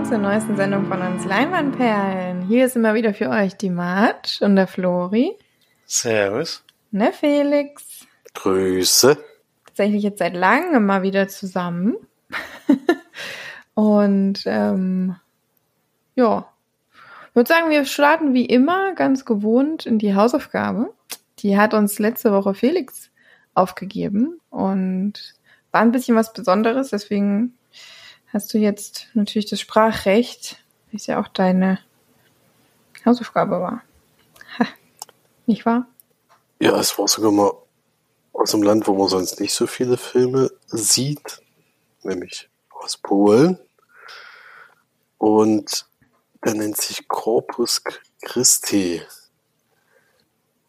willkommen zur neuesten Sendung von uns Leinwandperlen. Hier ist immer wieder für euch die Marge und der Flori. Servus. Der Felix. Grüße. Tatsächlich jetzt seit langem mal wieder zusammen. und ähm, ja, ich würde sagen, wir starten wie immer ganz gewohnt in die Hausaufgabe. Die hat uns letzte Woche Felix aufgegeben und war ein bisschen was Besonderes, deswegen hast du jetzt natürlich das Sprachrecht, es ja auch deine Hausaufgabe war. Nicht wahr? Ja, es war sogar mal aus einem Land, wo man sonst nicht so viele Filme sieht, nämlich aus Polen. Und der nennt sich Corpus Christi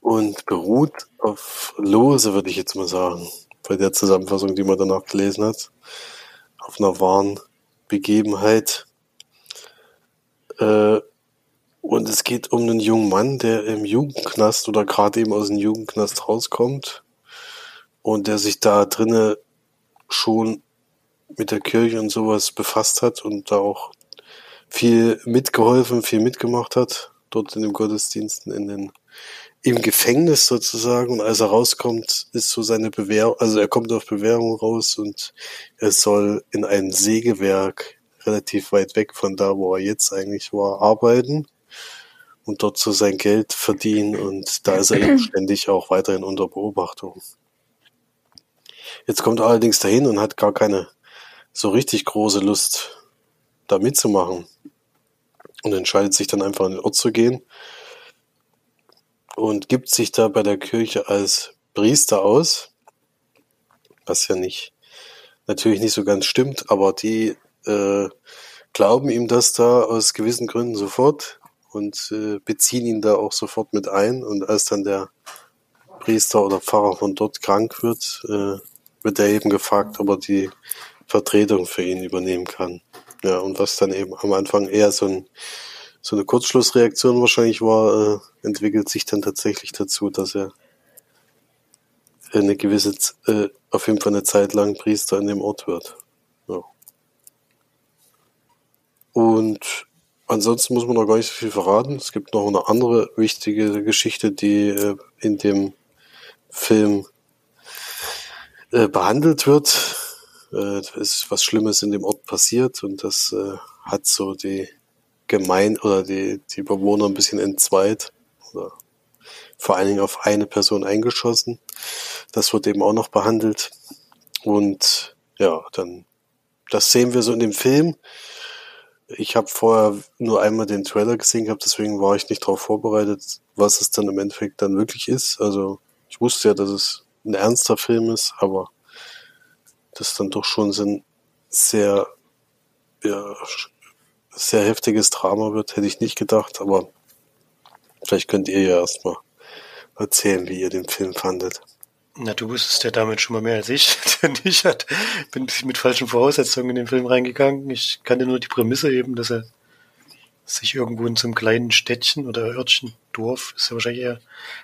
und beruht auf Lose, würde ich jetzt mal sagen, bei der Zusammenfassung, die man danach gelesen hat, auf einer wahren Begebenheit. Äh, und es geht um einen jungen Mann, der im Jugendknast oder gerade eben aus dem Jugendknast rauskommt und der sich da drinnen schon mit der Kirche und sowas befasst hat und da auch viel mitgeholfen, viel mitgemacht hat, dort in den Gottesdiensten, in den, im Gefängnis sozusagen. Und als er rauskommt, ist so seine Bewährung, also er kommt auf Bewährung raus und er soll in ein Sägewerk relativ weit weg von da, wo er jetzt eigentlich war, arbeiten und dort so sein Geld verdienen und da ist er eben ständig auch weiterhin unter Beobachtung. Jetzt kommt er allerdings dahin und hat gar keine so richtig große Lust, da mitzumachen und entscheidet sich dann einfach an den Ort zu gehen und gibt sich da bei der Kirche als Priester aus, was ja nicht natürlich nicht so ganz stimmt, aber die äh, glauben ihm das da aus gewissen Gründen sofort und äh, beziehen ihn da auch sofort mit ein. Und als dann der Priester oder Pfarrer von dort krank wird, äh, wird er eben gefragt, ob er die Vertretung für ihn übernehmen kann. Ja, und was dann eben am Anfang eher so, ein, so eine Kurzschlussreaktion wahrscheinlich war, äh, entwickelt sich dann tatsächlich dazu, dass er eine gewisse, äh, auf jeden Fall eine Zeit lang Priester in dem Ort wird. Ja. Und ansonsten muss man noch gar nicht so viel verraten. Es gibt noch eine andere wichtige Geschichte, die äh, in dem Film äh, behandelt wird. Äh, ist was Schlimmes in dem Ort passiert und das äh, hat so die Gemein oder die, die Bewohner ein bisschen entzweit oder vor allen Dingen auf eine Person eingeschossen. Das wird eben auch noch behandelt. Und ja, dann, das sehen wir so in dem Film. Ich habe vorher nur einmal den Trailer gesehen gehabt, deswegen war ich nicht darauf vorbereitet, was es dann im Endeffekt dann wirklich ist. Also ich wusste ja, dass es ein ernster Film ist, aber das dann doch schon sehr, ja, sehr heftiges Drama wird, hätte ich nicht gedacht, aber vielleicht könnt ihr ja erstmal erzählen, wie ihr den Film fandet. Na, du wusstest ja damit schon mal mehr als ich, denn ich hat, bin ein bisschen mit falschen Voraussetzungen in den Film reingegangen. Ich kannte nur die Prämisse eben, dass er sich irgendwo in so einem kleinen Städtchen oder Örtchen, Dorf, ist ja wahrscheinlich eher,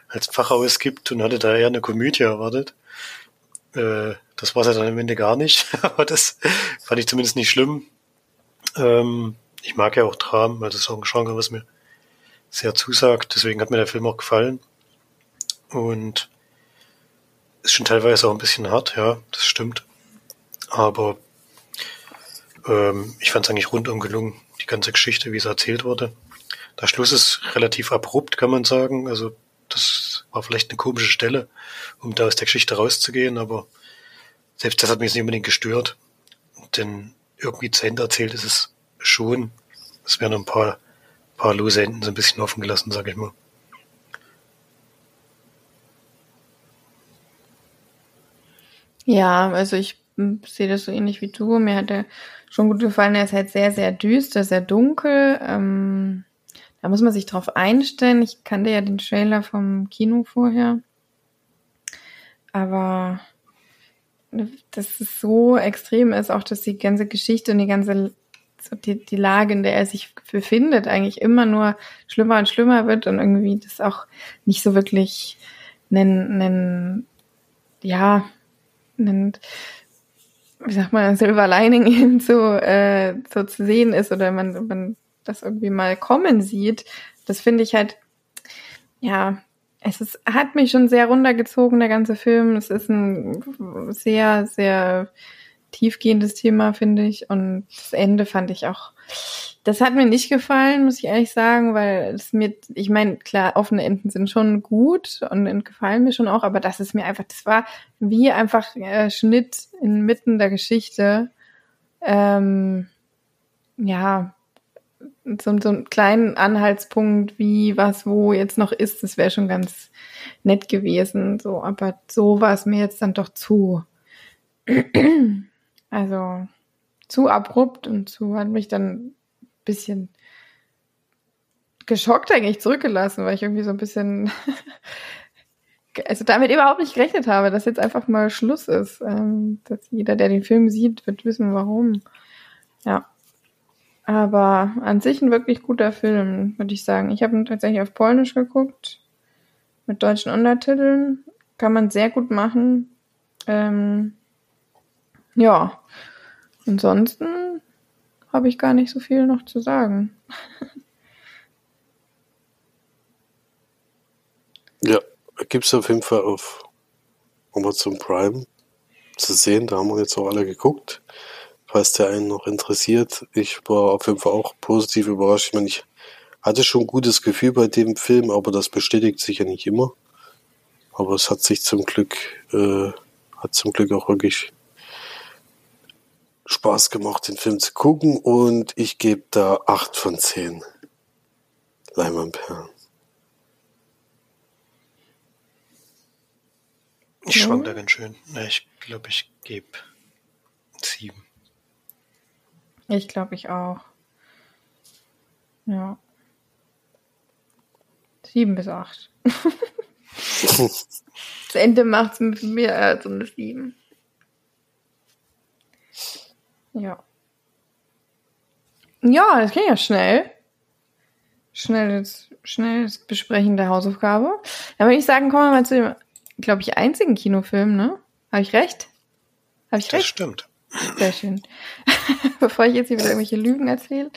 als Pfarrhaus gibt und hatte da eher eine Komödie erwartet. Äh, das war es ja dann am Ende gar nicht, aber das fand ich zumindest nicht schlimm. Ähm, ich mag ja auch Dramen, weil das ist auch ein Genre, was mir sehr zusagt, deswegen hat mir der Film auch gefallen. Und ist schon teilweise auch ein bisschen hart, ja, das stimmt. Aber ähm, ich fand es eigentlich rundum gelungen, die ganze Geschichte, wie es erzählt wurde. Der Schluss ist relativ abrupt, kann man sagen. Also das war vielleicht eine komische Stelle, um da aus der Geschichte rauszugehen, aber selbst das hat mich nicht unbedingt gestört. Denn irgendwie zu Ende erzählt ist es schon. Es werden ein paar, paar lose Enden so ein bisschen offen gelassen, sag ich mal. Ja, also ich hm, sehe das so ähnlich wie du. Mir hat er schon gut gefallen. Er ist halt sehr, sehr düster, sehr dunkel. Ähm, da muss man sich drauf einstellen. Ich kannte ja den Trailer vom Kino vorher. Aber dass es so extrem ist, auch dass die ganze Geschichte und die ganze die, die Lage, in der er sich befindet, eigentlich immer nur schlimmer und schlimmer wird und irgendwie das auch nicht so wirklich einen, einen ja, einen wie sagt man, Silver Lining so, äh, so zu sehen ist oder man, man das irgendwie mal kommen sieht, das finde ich halt, ja, es ist, hat mich schon sehr runtergezogen, der ganze Film. Es ist ein sehr, sehr tiefgehendes Thema, finde ich. Und das Ende fand ich auch, das hat mir nicht gefallen, muss ich ehrlich sagen, weil es mir, ich meine, klar, offene Enden sind schon gut und gefallen mir schon auch, aber das ist mir einfach, das war wie einfach äh, Schnitt inmitten der Geschichte. Ähm, ja, so, so einen kleinen Anhaltspunkt, wie was wo jetzt noch ist, das wäre schon ganz nett gewesen. So, aber so war es mir jetzt dann doch zu. Also zu abrupt und zu hat mich dann ein bisschen geschockt eigentlich zurückgelassen, weil ich irgendwie so ein bisschen also damit überhaupt nicht gerechnet habe, dass jetzt einfach mal Schluss ist. Ähm, dass jeder, der den Film sieht, wird wissen, warum. Ja. Aber an sich ein wirklich guter Film, würde ich sagen. Ich habe ihn tatsächlich auf Polnisch geguckt, mit deutschen Untertiteln. Kann man sehr gut machen. Ähm, ja, ansonsten habe ich gar nicht so viel noch zu sagen. ja, gibt es auf jeden Fall auf Amazon Prime zu sehen. Da haben wir jetzt auch alle geguckt. Falls der einen noch interessiert. Ich war auf jeden Fall auch positiv überrascht. Ich meine, ich hatte schon ein gutes Gefühl bei dem Film, aber das bestätigt sich ja nicht immer. Aber es hat sich zum Glück, äh, hat zum Glück auch wirklich Spaß gemacht, den Film zu gucken und ich gebe da 8 von 10 Leinwandperlen. Ich schwank da ganz schön. Ich glaube, ich gebe 7. Ich glaube, ich auch. Ja. 7 bis 8. das Ende macht es mit mir als äh, eine 7. Ja. Ja, das ging ja schnell. Schnelles, schnelles Besprechen der Hausaufgabe. Dann würde ich sagen, kommen wir mal zu dem, glaube ich, einzigen Kinofilm, ne? Habe ich recht? Habe ich recht? Das stimmt. Sehr schön. Bevor ich jetzt hier wieder irgendwelche Lügen erzähle.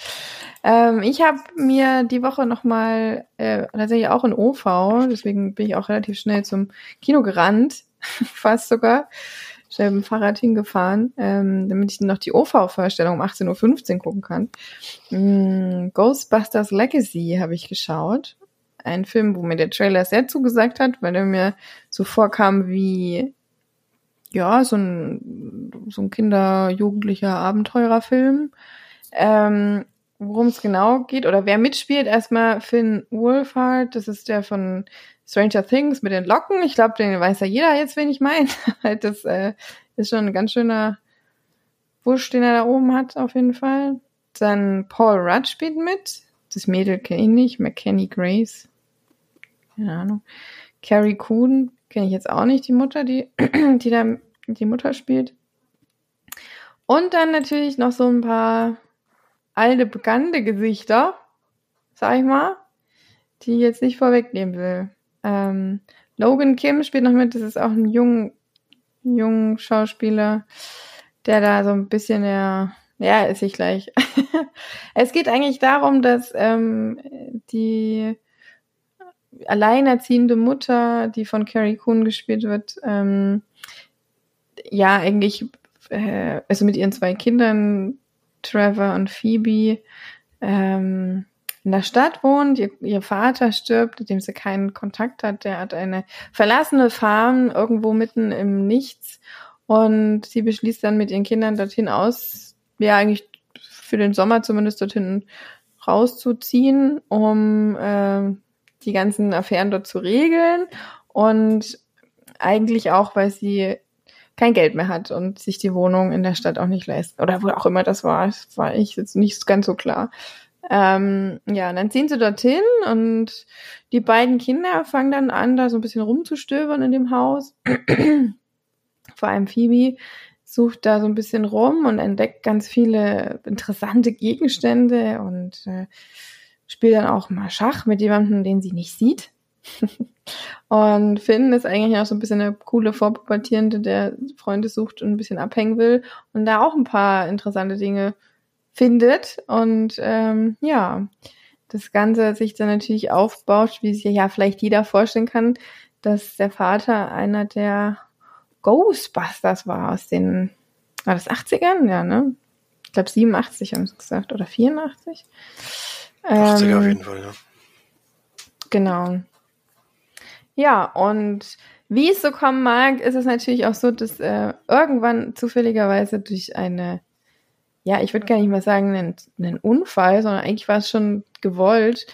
Ähm, ich habe mir die Woche nochmal, äh, tatsächlich auch in OV, deswegen bin ich auch relativ schnell zum Kino gerannt, fast sogar schnell mit dem Fahrrad hingefahren, ähm, damit ich noch die OV-Vorstellung um 18.15 Uhr gucken kann. Mm, Ghostbusters Legacy habe ich geschaut. Ein Film, wo mir der Trailer sehr zugesagt hat, weil er mir so vorkam wie ja, so ein, so ein Kinder-Jugendlicher Abenteurerfilm. Ähm, Worum es genau geht oder wer mitspielt, erstmal Finn Wolfhard, das ist der von Stranger Things mit den Locken. Ich glaube, den weiß ja jeder jetzt, wen ich meine. das äh, ist schon ein ganz schöner Busch, den er da oben hat, auf jeden Fall. Dann Paul Rudd spielt mit. Das Mädel kenne ich nicht. McKenny Grace. Keine Ahnung. Carrie Coon kenne ich jetzt auch nicht, die Mutter, die, die da die Mutter spielt. Und dann natürlich noch so ein paar alte, bekannte Gesichter, sag ich mal, die ich jetzt nicht vorwegnehmen will. Ähm, Logan Kim spielt noch mit, das ist auch ein jung, jung Schauspieler, der da so ein bisschen ja, ja, ist ich gleich. es geht eigentlich darum, dass ähm, die alleinerziehende Mutter, die von Carrie Coon gespielt wird, ähm, ja, eigentlich, äh, also mit ihren zwei Kindern, Trevor und Phoebe, ähm, in der Stadt wohnt, ihr, ihr Vater stirbt, mit dem sie keinen Kontakt hat, der hat eine verlassene Farm irgendwo mitten im Nichts und sie beschließt dann mit ihren Kindern dorthin aus, ja eigentlich für den Sommer zumindest dorthin rauszuziehen, um äh, die ganzen Affären dort zu regeln und eigentlich auch, weil sie kein Geld mehr hat und sich die Wohnung in der Stadt auch nicht leisten. Oder wo auch immer das war, das war ich jetzt nicht ganz so klar. Ähm, ja, und dann ziehen sie dorthin und die beiden Kinder fangen dann an, da so ein bisschen rumzustöbern in dem Haus. Vor allem Phoebe sucht da so ein bisschen rum und entdeckt ganz viele interessante Gegenstände und äh, spielt dann auch mal Schach mit jemandem, den sie nicht sieht. und Finn ist eigentlich auch so ein bisschen eine coole Vorpubertierende, der Freunde sucht und ein bisschen abhängen will und da auch ein paar interessante Dinge findet. Und ähm, ja, das Ganze sich dann natürlich aufbaut, wie sich ja vielleicht jeder vorstellen kann, dass der Vater einer der Ghostbusters war aus den, war das 80ern? Ja, ne? Ich glaube 87 haben sie gesagt, oder 84. 80er ähm, auf jeden Fall, ja. Genau. Ja, und wie es so kommen mag, ist es natürlich auch so, dass äh, irgendwann zufälligerweise durch eine, ja, ich würde gar nicht mal sagen, einen, einen Unfall, sondern eigentlich war es schon gewollt,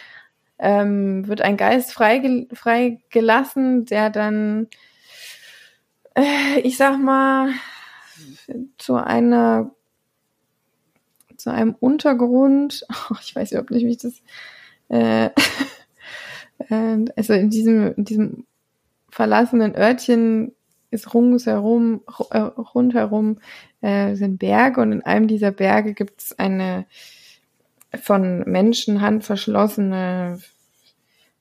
ähm, wird ein Geist freigelassen, frei der dann, äh, ich sag mal, zu einer, zu einem Untergrund, oh, ich weiß überhaupt nicht, wie ich das, äh, äh, also in diesem, in diesem verlassenen Örtchen ist ringsherum, äh, rundherum äh, sind Berge und in einem dieser Berge gibt es eine von Menschenhand verschlossene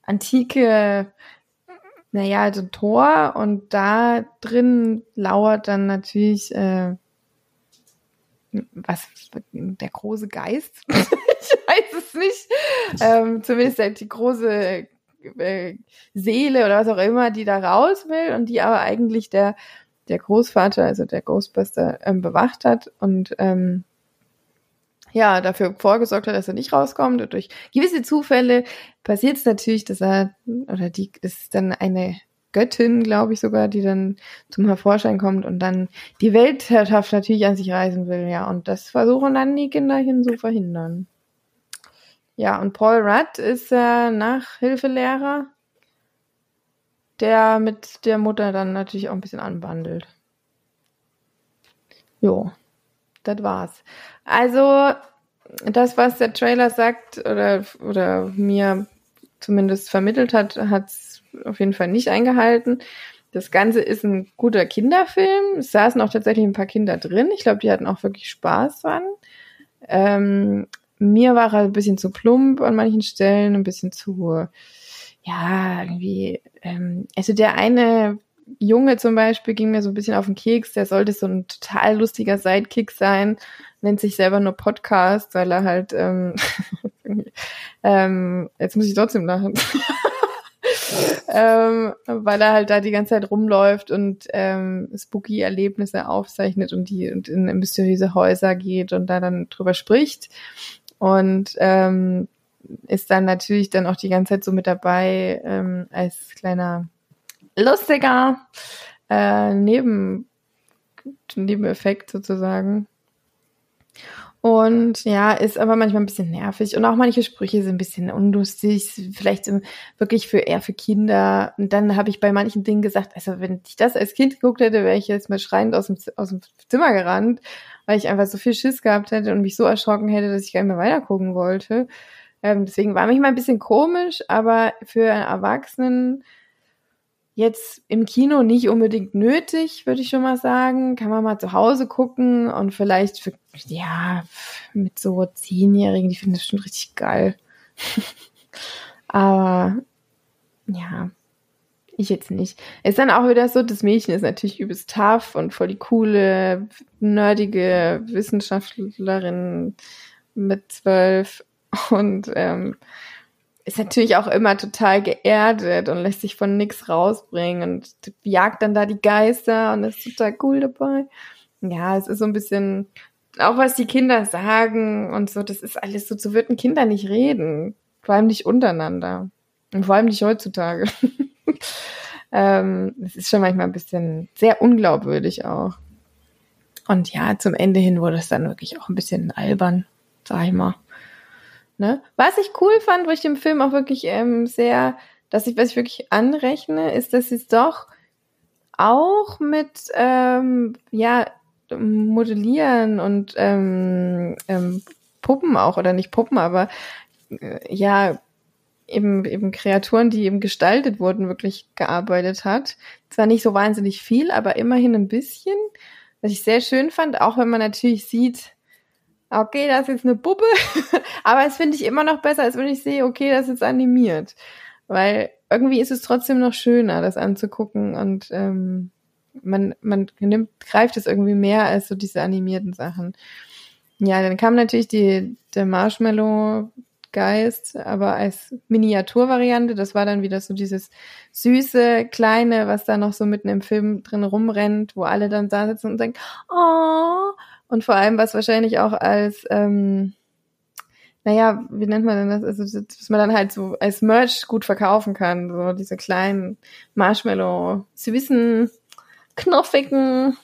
antike, naja, also Tor und da drin lauert dann natürlich äh, was der große Geist. ich weiß es nicht. Ähm, zumindest die große äh, Seele oder was auch immer, die da raus will und die aber eigentlich der der Großvater, also der Ghostbuster, ähm, bewacht hat und ähm, ja, dafür vorgesorgt hat, dass er nicht rauskommt. Und durch gewisse Zufälle passiert es natürlich, dass er, oder die, ist dann eine Göttin, glaube ich sogar, die dann zum Hervorschein kommt und dann die Weltherrschaft natürlich an sich reisen will, ja. Und das versuchen dann die Kinder hin zu verhindern. Ja, und Paul Rudd ist äh, Nachhilfelehrer, der mit der Mutter dann natürlich auch ein bisschen anbandelt. Jo das war's. Also, das, was der Trailer sagt oder, oder mir zumindest vermittelt hat, hat's auf jeden Fall nicht eingehalten. Das Ganze ist ein guter Kinderfilm. Es saßen auch tatsächlich ein paar Kinder drin. Ich glaube, die hatten auch wirklich Spaß dran. Ähm, mir war er ein bisschen zu plump an manchen Stellen, ein bisschen zu, ja, irgendwie, ähm, also der eine Junge zum Beispiel ging mir so ein bisschen auf den Keks, der sollte so ein total lustiger Sidekick sein, nennt sich selber nur Podcast, weil er halt, ähm, ähm, jetzt muss ich trotzdem lachen, ähm, weil er halt da die ganze Zeit rumläuft und ähm, spooky Erlebnisse aufzeichnet und die und in mysteriöse Häuser geht und da dann drüber spricht und ähm, ist dann natürlich dann auch die ganze Zeit so mit dabei ähm, als kleiner lustiger äh, Neben, Nebeneffekt sozusagen. Und ja, ist aber manchmal ein bisschen nervig und auch manche Sprüche sind ein bisschen unlustig, vielleicht wirklich für eher für Kinder. Und dann habe ich bei manchen Dingen gesagt, also wenn ich das als Kind geguckt hätte, wäre ich jetzt mal schreiend aus dem, aus dem Zimmer gerannt, weil ich einfach so viel Schiss gehabt hätte und mich so erschrocken hätte, dass ich gar nicht mehr weiter gucken wollte. Ähm, deswegen war mich mal ein bisschen komisch, aber für einen Erwachsenen jetzt im Kino nicht unbedingt nötig, würde ich schon mal sagen. Kann man mal zu Hause gucken und vielleicht für, ja, mit so Zehnjährigen, die finden das schon richtig geil. Aber, ja, ich jetzt nicht. Ist dann auch wieder so, das Mädchen ist natürlich übelst tough und voll die coole, nerdige Wissenschaftlerin mit zwölf und ähm, ist natürlich auch immer total geerdet und lässt sich von nix rausbringen und jagt dann da die Geister und ist total cool dabei. Ja, es ist so ein bisschen, auch was die Kinder sagen und so, das ist alles so, so würden Kinder nicht reden. Vor allem nicht untereinander. Und vor allem nicht heutzutage. ähm, ist schon manchmal ein bisschen sehr unglaubwürdig auch. Und ja, zum Ende hin wurde es dann wirklich auch ein bisschen albern, sag ich mal. Ne? Was ich cool fand, wo ich dem Film auch wirklich ähm, sehr, dass ich, was ich wirklich anrechne, ist, dass sie es doch auch mit ähm, ja Modellieren und ähm, ähm, Puppen auch oder nicht Puppen, aber äh, ja eben eben Kreaturen, die eben gestaltet wurden, wirklich gearbeitet hat. Zwar nicht so wahnsinnig viel, aber immerhin ein bisschen, was ich sehr schön fand, auch wenn man natürlich sieht, okay, das ist jetzt eine Puppe, aber es finde ich immer noch besser, als wenn ich sehe, okay, das ist animiert. weil irgendwie ist es trotzdem noch schöner, das anzugucken und ähm, man, man nimmt, greift es irgendwie mehr als so diese animierten Sachen. Ja, dann kam natürlich die, der Marshmallow Geist, aber als Miniaturvariante. Das war dann wieder so dieses süße, kleine, was da noch so mitten im Film drin rumrennt, wo alle dann da sitzen und denken, oh, und vor allem was wahrscheinlich auch als, ähm, naja, wie nennt man denn das? Also, dass man dann halt so als Merch gut verkaufen kann. So diese kleinen Marshmallow, süßen, knuffigen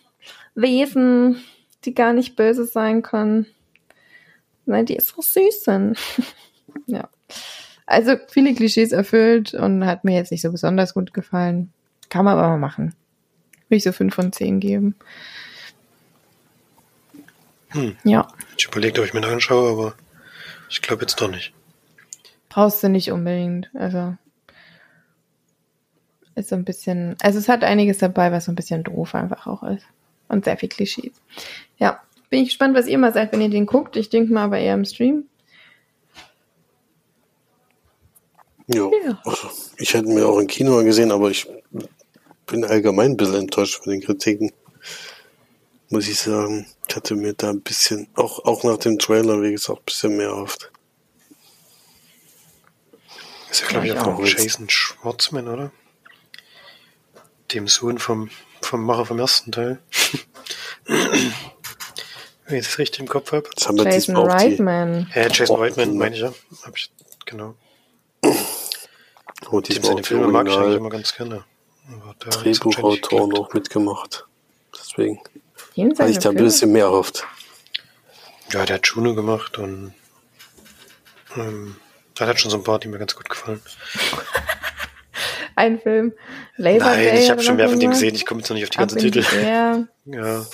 Wesen, die gar nicht böse sein können. Nein, die so süß sind. ja. Also viele Klischees erfüllt und hat mir jetzt nicht so besonders gut gefallen. Kann man aber mal machen. Will ich so fünf von zehn geben. Hm. Ja. Ich überlege, ob ich mir den anschaue, aber ich glaube jetzt doch nicht. Brauchst du nicht unbedingt. Also ist so ein bisschen, also es hat einiges dabei, was so ein bisschen doof einfach auch ist. Und sehr viel Klischees. Ja. Bin ich gespannt, was ihr mal sagt, wenn ihr den guckt. Ich denke mal aber eher im Stream. Ja. Ja. Also, ich hätte mir auch im Kino angesehen, aber ich bin allgemein ein bisschen enttäuscht von den Kritiken. Muss ich sagen. Ich hatte mir da ein bisschen, auch, auch nach dem Trailer, wie gesagt, ein bisschen mehr erhofft. Ist ja, glaube ich, Ja, auch auch. Jason Schwartzman, oder? Dem Sohn vom, vom Macher vom ersten Teil. Wenn ich das richtig im Kopf habe. Jason Reitman. Ja, Jason Whiteman, ne. meine ich ja. Hab ich, genau. oh, Dem seine Filme mag ich eigentlich immer ganz gerne. Drehbuchautor noch mitgemacht. Deswegen hatte seine ich da ein bisschen mehr erhofft. Ja, der hat Juno gemacht und ähm, der hat schon so ein paar, die mir ganz gut gefallen. Ein Film. Labor Nein, Day ich habe schon mehr von dem gesehen. Ich komme jetzt noch nicht auf die ganzen Titel. Ja,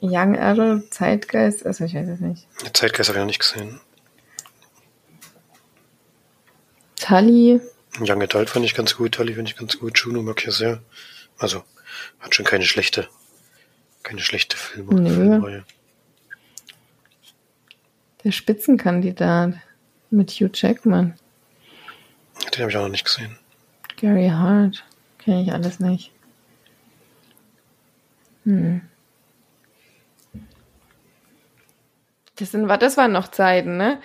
Young Adult, Zeitgeist, also ich weiß es nicht. die Zeitgeist habe ich noch nicht gesehen. Tully, Young Adult fand ich ganz gut, Tully finde ich ganz gut, Juno mag ich ja sehr. Also, hat schon keine schlechte, keine schlechte Filme, Nö. Filmreihe. der Spitzenkandidat mit Hugh Jackman. Den habe ich auch noch nicht gesehen. Gary Hart, kenne ich alles nicht. Hm. Das, sind, das waren noch Zeiten, ne?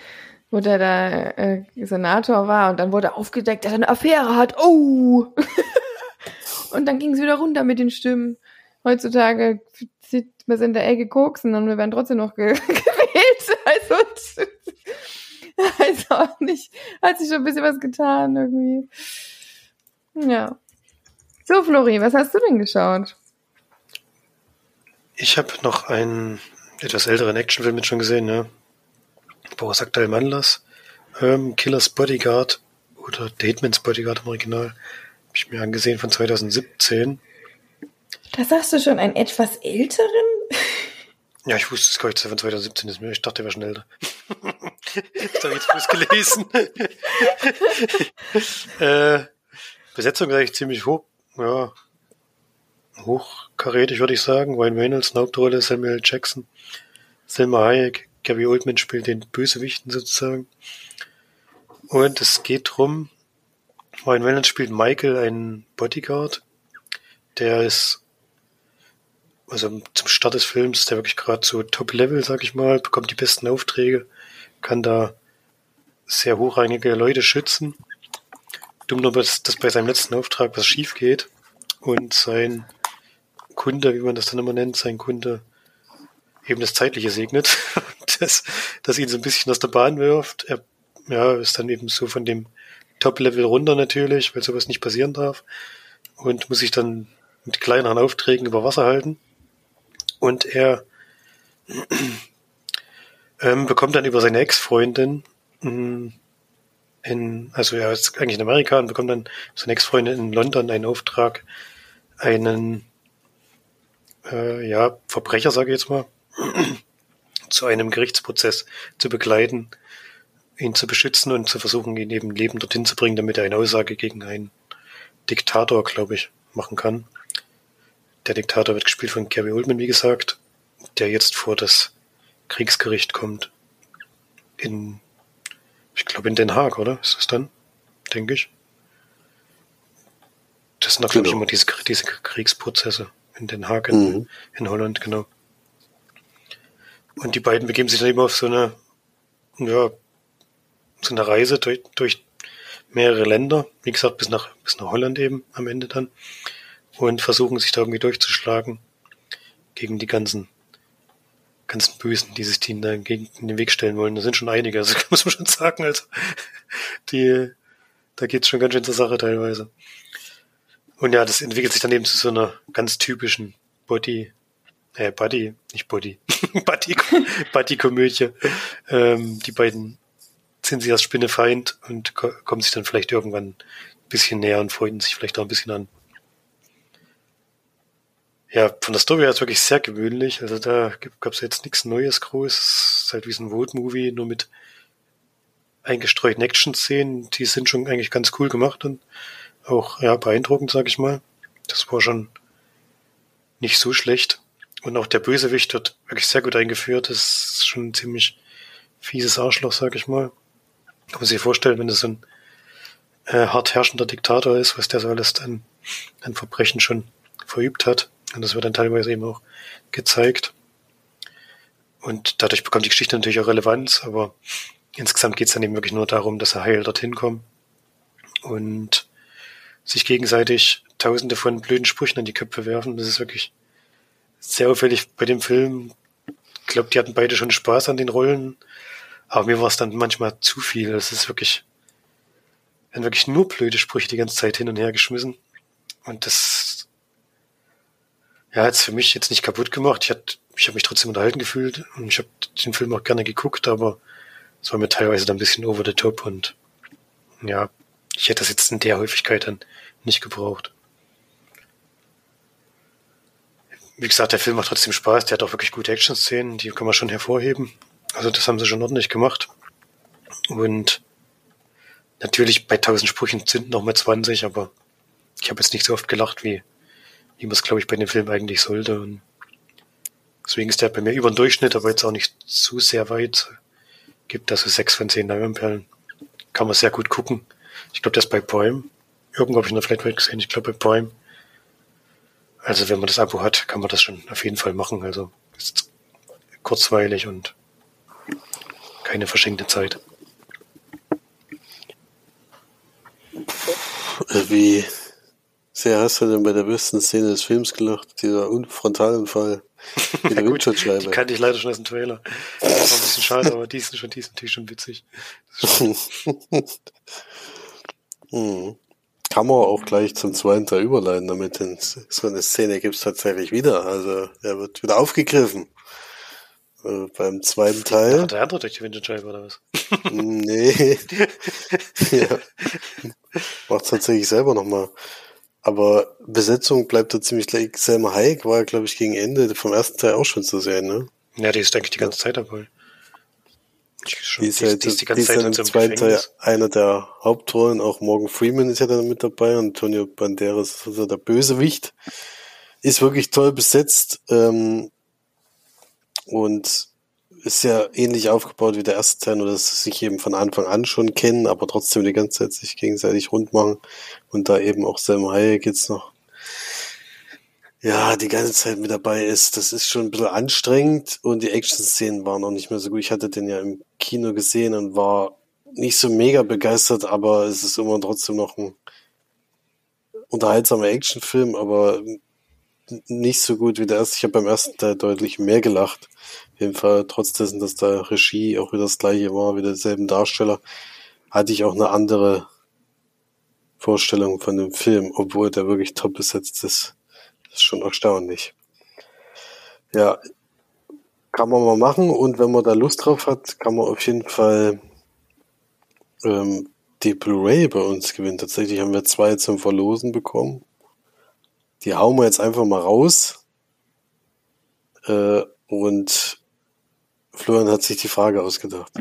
Wo der da äh, Senator war und dann wurde aufgedeckt, dass er eine Affäre hat. Oh! und dann ging es wieder runter mit den Stimmen. Heutzutage sieht man in der Ecke koksen und wir werden trotzdem noch ge gewählt. Also, also auch nicht, hat sich schon ein bisschen was getan irgendwie. Ja. So, Flori, was hast du denn geschaut? Ich habe noch einen etwas älteren Actionfilm mit schon gesehen, ne? Boris Aktuell Manlas, ähm, Killers Bodyguard oder Dateman's Bodyguard im Original. Habe ich mir angesehen von 2017. Da sagst du schon einen etwas älteren? Ja, ich wusste es gar nicht, dass er von 2017 ist. Ich dachte, er wäre schon älter. das habe ich jetzt bloß gelesen. äh, Besetzung ist eigentlich ziemlich hoch, ja, hochkarätig, würde ich sagen. Ryan Reynolds, Hauptrolle, Samuel Jackson, Selma Hayek, Gary Oldman spielt den Bösewichten sozusagen. Und es geht drum, Ryan Reynolds spielt Michael, einen Bodyguard, der ist also zum Start des Films, der wirklich gerade so Top-Level, sag ich mal, bekommt die besten Aufträge, kann da sehr hochrangige Leute schützen. Dumm nur, dass, dass bei seinem letzten Auftrag was schief geht und sein Kunde, wie man das dann immer nennt, sein Kunde eben das Zeitliche segnet, das, das ihn so ein bisschen aus der Bahn wirft. Er ja, ist dann eben so von dem Top-Level runter natürlich, weil sowas nicht passieren darf und muss sich dann mit kleineren Aufträgen über Wasser halten. Und er ähm, bekommt dann über seine Ex-Freundin, mh, in, also er ist eigentlich in Amerika und bekommt dann seine Ex-Freundin in London einen Auftrag, einen äh, ja, Verbrecher, sage ich jetzt mal, zu einem Gerichtsprozess zu begleiten, ihn zu beschützen und zu versuchen, ihn eben lebend dorthin zu bringen, damit er eine Aussage gegen einen Diktator, glaube ich, machen kann. Der Diktator wird gespielt von Gary Oldman, wie gesagt, der jetzt vor das Kriegsgericht kommt. In, ich glaube, in Den Haag, oder? Ist das dann? denke ich. Das sind, glaube ich, Genau. immer diese, diese Kriegsprozesse in Den Haag, in, Mhm. in Holland, genau. Und die beiden begeben sich dann eben auf so eine, ja, so eine Reise durch, durch mehrere Länder, wie gesagt, bis nach, bis nach Holland eben am Ende dann, und versuchen sich da irgendwie durchzuschlagen gegen die ganzen, ganzen Bösen, die sich denen da in den Weg stellen wollen. Da sind schon einige, also muss man schon sagen, also, die, da geht's schon ganz schön zur Sache teilweise. Und ja, das entwickelt sich dann eben zu so einer ganz typischen Body, äh, Buddy, nicht Body, Buddy, Buddy-Komödie. Ähm, die beiden sind sich als Spinnefeind und ko kommen sich dann vielleicht irgendwann ein bisschen näher und freunden sich vielleicht auch ein bisschen an. Ja, von der Story her ist wirklich sehr gewöhnlich. Also da gab es jetzt nichts Neues groß. Es ist halt wie so ein Road-Movie, nur mit eingestreuten Action-Szenen. Die sind schon eigentlich ganz cool gemacht und auch ja, beeindruckend, sag ich mal. Das war schon nicht so schlecht. Und auch der Bösewicht wird wirklich sehr gut eingeführt. Das ist schon ein ziemlich fieses Arschloch, sag ich mal. Kann man sich vorstellen, wenn das so ein äh, hart herrschender Diktator ist, was der so alles an, an Verbrechen schon verübt hat. Und das wird dann teilweise eben auch gezeigt. Und dadurch bekommt die Geschichte natürlich auch Relevanz, aber insgesamt geht es dann eben wirklich nur darum, dass er heil dorthin kommt und sich gegenseitig tausende von blöden Sprüchen an die Köpfe werfen. Das ist wirklich sehr auffällig bei dem Film. Ich glaube, die hatten beide schon Spaß an den Rollen, aber mir war es dann manchmal zu viel. Es ist wirklich, werden wirklich nur blöde Sprüche die ganze Zeit hin und her geschmissen. Und das, ja, hat's für mich jetzt nicht kaputt gemacht. Ich, hat, ich habe mich trotzdem unterhalten gefühlt und ich habe den Film auch gerne geguckt, aber es war mir teilweise dann ein bisschen over the top und ja, ich hätte das jetzt in der Häufigkeit dann nicht gebraucht. Wie gesagt, der Film macht trotzdem Spaß, der hat auch wirklich gute Action-Szenen, die kann man schon hervorheben. Also das haben sie schon ordentlich gemacht. Und natürlich bei 1000 Sprüchen sind noch mal 20, aber ich habe jetzt nicht so oft gelacht, wie, wie man es, glaube ich, bei dem Film eigentlich sollte. Und deswegen ist der bei mir über den Durchschnitt, aber jetzt auch nicht zu sehr weit. Gibt also sechs von zehn Leinwandperlen. Kann man sehr gut gucken. Ich glaube, das bei Prime. Irgendwo habe ich in der Flatrate gesehen. Ich glaube, bei Prime. Also, wenn man das Abo hat, kann man das schon auf jeden Fall machen. Also, ist kurzweilig und keine verschenkte Zeit. Äh, Wie sehr hast du denn bei der besten Szene des Films gelacht? Dieser Frontalanfall mit der Die Windschutzscheibe. kannte ich leider schon aus dem Trailer. Das war ein bisschen schade, aber die ist schon, die ist natürlich schon witzig. Hm. Kann man auch gleich zum zweiten Teil überleiten, damit denn so eine Szene gibt's tatsächlich wieder. Also er wird wieder aufgegriffen. Äh, beim zweiten Hat Teil. der andere durch die Windschutzscheibe oder was? Nee. ja. Macht tatsächlich selber nochmal. Aber Besetzung bleibt da ziemlich gleich. Selma Hayek war, glaube ich, gegen Ende vom ersten Teil auch schon zu sehen, ne? Ja, die ist eigentlich die ganze Zeit dabei. Die ist, schon, Die ist, ja, die ist die die ganze ist Zeit ja in im so einem zweiten Teil einer der Hauptrollen. Auch Morgan Freeman ist ja dann mit dabei. Antonio Banderas ist also der Bösewicht. Ist wirklich toll besetzt. Ähm, und ist ja ähnlich aufgebaut wie der erste Teil, nur dass sie sich eben von Anfang an schon kennen, aber trotzdem die ganze Zeit sich gegenseitig rund machen. Und da eben auch Sam Hayek jetzt noch ja, die ganze Zeit mit dabei ist. Das ist schon ein bisschen anstrengend und die Action-Szenen waren auch nicht mehr so gut. Ich hatte den ja im Kino gesehen und war nicht so mega begeistert, aber es ist immer trotzdem noch ein unterhaltsamer Actionfilm, aber nicht so gut wie der erste. Ich habe beim ersten Teil deutlich mehr gelacht. Jeden Fall, trotz dessen, dass da Regie auch wieder das gleiche war, wieder derselben Darsteller, hatte ich auch eine andere Vorstellung von dem Film, obwohl der wirklich top besetzt ist. Das ist schon erstaunlich. Ja, kann man mal machen und wenn man da Lust drauf hat, kann man auf jeden Fall ähm, die Blu-ray bei uns gewinnen. Tatsächlich haben wir zwei zum Verlosen bekommen. Die hauen wir jetzt einfach mal raus. Äh, und Florian hat sich die Frage ausgedacht.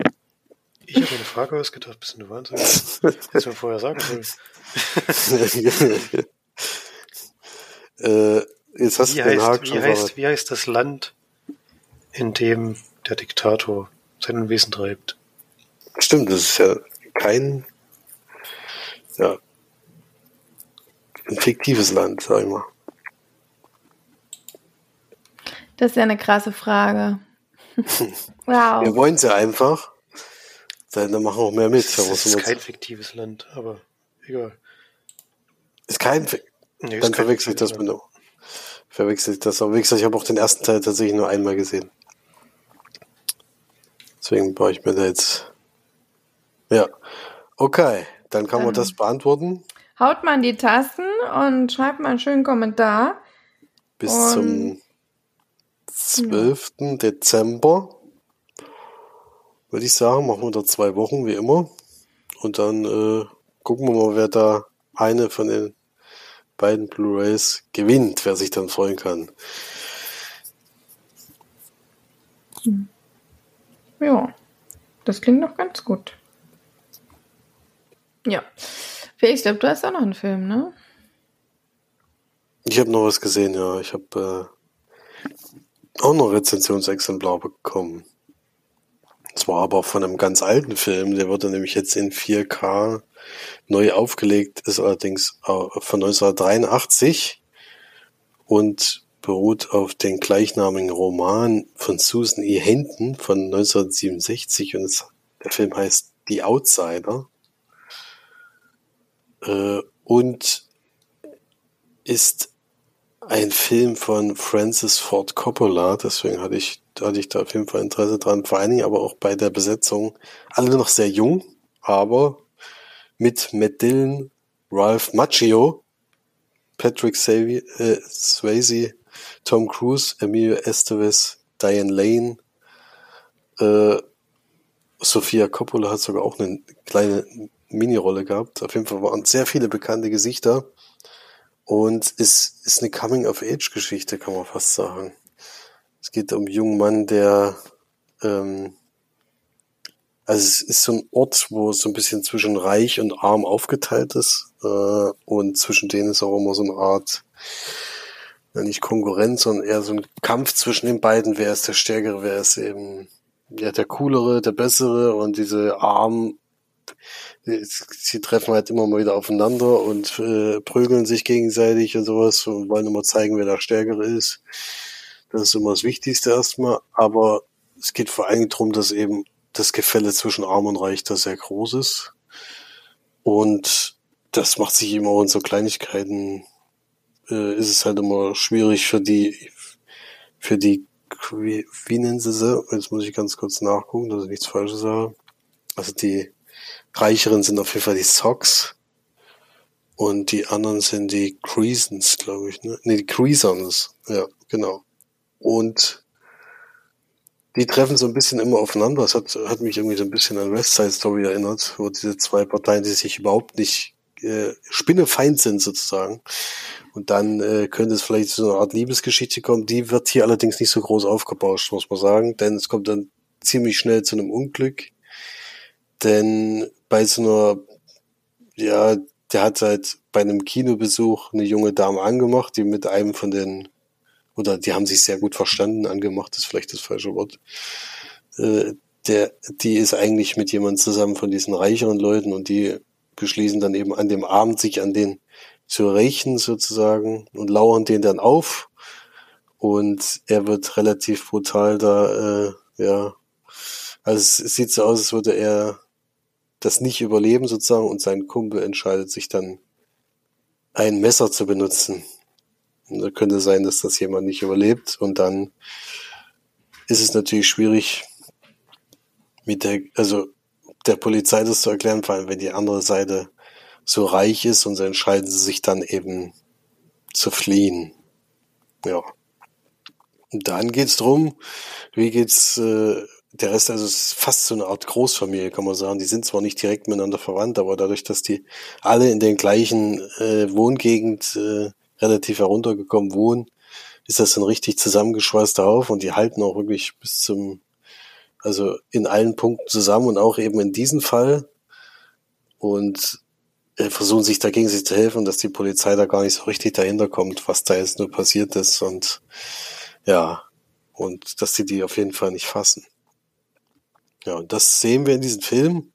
Ich habe eine Frage ausgedacht, bist du wahnsinnig? Hättest du mir vorher sagen sollen. äh, jetzt hast Wie du den heißt, Haken wie, schon heißt, verraten. wie heißt das Land, in dem der Diktator sein Unwesen treibt? Stimmt, das ist ja kein ja, ein fiktives Land, sag ich mal. Das ist ja eine krasse Frage. wow. Wir wollen sie einfach. Dann, dann machen wir auch mehr mit. Das ist, ist kein fiktives Land, aber egal. Ist kein, nee, dann verwechsel ich das mit, verwechsel ich das. Aber wie gesagt, ich habe auch den ersten Teil tatsächlich nur einmal gesehen. Deswegen baue ich mir da jetzt. Ja. Okay, dann kann ähm, man das beantworten. Haut mal in die Tasten und schreibt mal einen schönen Kommentar. Bis und zum 12. Ja. Dezember. Würde ich sagen, machen wir da zwei Wochen wie immer. Und dann äh, gucken wir mal, wer da eine von den beiden Blu-rays gewinnt, wer sich dann freuen kann. Ja, das klingt noch ganz gut. Ja. Felix, ich glaube, du hast auch noch einen Film, ne? Ich habe noch was gesehen, ja. Ich habe äh, auch noch Rezensionsexemplar bekommen. Zwar aber von einem ganz alten Film, der wurde nämlich jetzt in 4K neu aufgelegt, ist allerdings von 1983 und beruht auf den gleichnamigen Roman von Susan E. Hinton von 1967 und es, der Film heißt Die Outsider äh, und ist ein Film von Francis Ford Coppola, deswegen hatte ich, hatte ich da auf jeden Fall Interesse dran, vor allen Dingen aber auch bei der Besetzung, alle noch sehr jung, aber mit Matt Dillon, Ralph Macchio, Patrick Savy, äh, Swayze, Tom Cruise, Emilio Estevez, Diane Lane, äh, Sophia Coppola hat sogar auch eine kleine Mini-Rolle gehabt. Auf jeden Fall waren sehr viele bekannte Gesichter. Und es ist eine Coming-of-Age-Geschichte, kann man fast sagen. Es geht um einen jungen Mann, der, ähm, also es ist so ein Ort, wo es so ein bisschen zwischen reich und arm aufgeteilt ist. Äh, und zwischen denen ist auch immer so eine Art, nicht Konkurrenz, sondern eher so ein Kampf zwischen den beiden. Wer ist der Stärkere, wer ist eben ja, der Coolere, der Bessere und diese Armen sie treffen halt immer mal wieder aufeinander und äh, prügeln sich gegenseitig und sowas und wollen immer zeigen, wer der Stärkere ist. Das ist immer das Wichtigste erstmal. Aber es geht vor allem darum, dass eben das Gefälle zwischen Arm und Reich da sehr groß ist. Und das macht sich immer in so Kleinigkeiten, äh, ist es halt immer schwierig für die, für die, wie, wie nennen sie sie? Jetzt muss ich ganz kurz nachgucken, dass ich nichts Falsches sage. Also die reicheren sind auf jeden Fall die Socks. Und die anderen sind die Creasons, glaube ich. Ne, nee, die Creasons. Ja, genau. Und die treffen so ein bisschen immer aufeinander. Das hat, hat mich irgendwie so ein bisschen an West Side Story erinnert, wo diese zwei Parteien, die sich überhaupt nicht äh, spinnefeind sind sozusagen. Und dann äh, könnte es vielleicht zu einer Art Liebesgeschichte kommen. Die wird hier allerdings nicht so groß aufgebauscht, muss man sagen, denn es kommt dann ziemlich schnell zu einem Unglück. Denn bei so einer, ja, der hat halt bei einem Kinobesuch eine junge Dame angemacht, die mit einem von den, oder die haben sich sehr gut verstanden, angemacht ist vielleicht das falsche Wort. Äh, der, die ist eigentlich mit jemand zusammen von diesen reicheren Leuten und die beschließen dann eben an dem Abend sich an den zu rächen sozusagen und lauern den dann auf und er wird relativ brutal da, äh, ja, also es sieht so aus, als würde er das nicht überleben sozusagen und sein Kumpel entscheidet sich dann ein Messer zu benutzen. Und da könnte sein, dass das jemand nicht überlebt und dann ist es natürlich schwierig mit der, also der Polizei das zu erklären, vor allem wenn die andere Seite so reich ist und so entscheiden sie sich dann eben zu fliehen. Ja. Und dann geht's drum, wie geht's äh, der Rest also ist fast so eine Art Großfamilie, kann man sagen. Die sind zwar nicht direkt miteinander verwandt, aber dadurch, dass die alle in den gleichen äh, Wohngegend äh, relativ heruntergekommen wohnen, ist das ein richtig zusammengeschweißter Haufen und die halten auch wirklich bis zum, also in allen Punkten zusammen und auch eben in diesem Fall und äh, versuchen sich dagegen sich zu helfen, dass die Polizei da gar nicht so richtig dahinter kommt, was da jetzt nur passiert ist und ja, und dass sie die auf jeden Fall nicht fassen. Ja, und das sehen wir in diesem Film.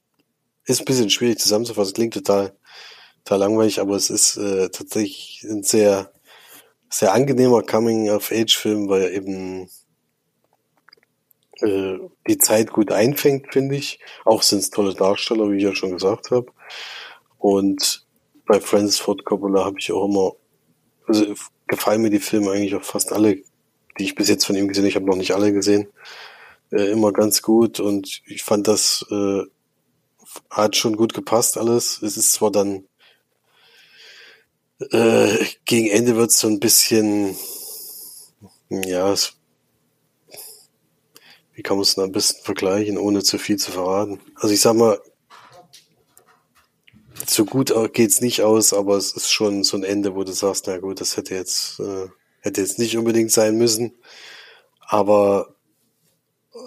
Ist ein bisschen schwierig zusammenzufassen, klingt total total langweilig, aber es ist äh, tatsächlich ein sehr, sehr angenehmer Coming-of-Age-Film, weil er eben äh, die Zeit gut einfängt, finde ich. Auch sind es tolle Darsteller, wie ich ja schon gesagt habe. Und bei Francis Ford Coppola habe ich auch immer, also gefallen mir die Filme eigentlich auch fast alle, die ich bis jetzt von ihm gesehen habe. Ich habe noch nicht alle gesehen. Äh, immer ganz gut und ich fand das äh, hat schon gut gepasst alles. Es ist zwar dann äh, gegen Ende wird es so ein bisschen, ja, es, wie kann man es ein bisschen vergleichen, ohne zu viel zu verraten? Also ich sag mal, so gut geht's nicht aus, aber es ist schon so ein Ende, wo du sagst, na gut, das hätte jetzt, äh, hätte jetzt nicht unbedingt sein müssen. Aber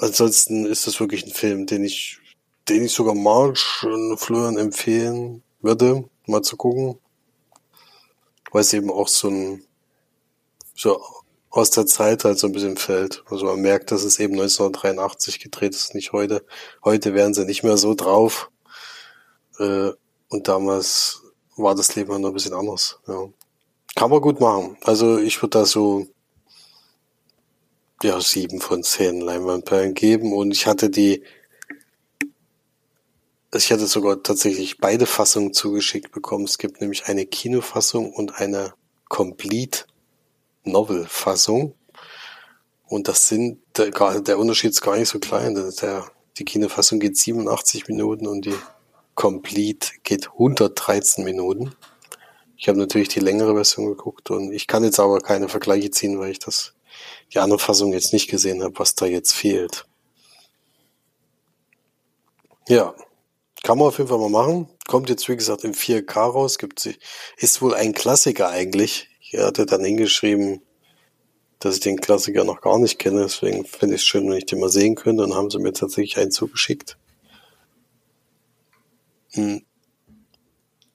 ansonsten ist das wirklich ein Film, den ich, den ich sogar March und Florian empfehlen würde, mal zu gucken. Weil es eben auch so ein, so aus der Zeit halt so ein bisschen fällt. Also man merkt, dass es eben 1983 gedreht ist, nicht heute. Heute wären sie nicht mehr so drauf. Äh, und damals war das Leben noch ein bisschen anders. Ja. Kann man gut machen. Also ich würde da so ja sieben von zehn Leinwandperlen geben und ich hatte die ich hatte sogar tatsächlich beide Fassungen zugeschickt bekommen. Es gibt nämlich eine Kinofassung und eine Complete Novel Fassung. Und das sind, der, der Unterschied ist gar nicht so klein. Der, die Kinofassung geht 87 Minuten und die Complete geht 113 Minuten. Ich habe natürlich die längere Version geguckt und ich kann jetzt aber keine Vergleiche ziehen, weil ich das die andere Fassung jetzt nicht gesehen habe, was da jetzt fehlt. Ja, kann man auf jeden Fall mal machen. Kommt jetzt, wie gesagt, in 4K raus. Gibt, ist wohl ein Klassiker eigentlich. Ich hatte dann hingeschrieben, dass ich den Klassiker noch gar nicht kenne. Deswegen finde ich es schön, wenn ich den mal sehen könnte. Dann haben sie mir tatsächlich einen zugeschickt. Hm.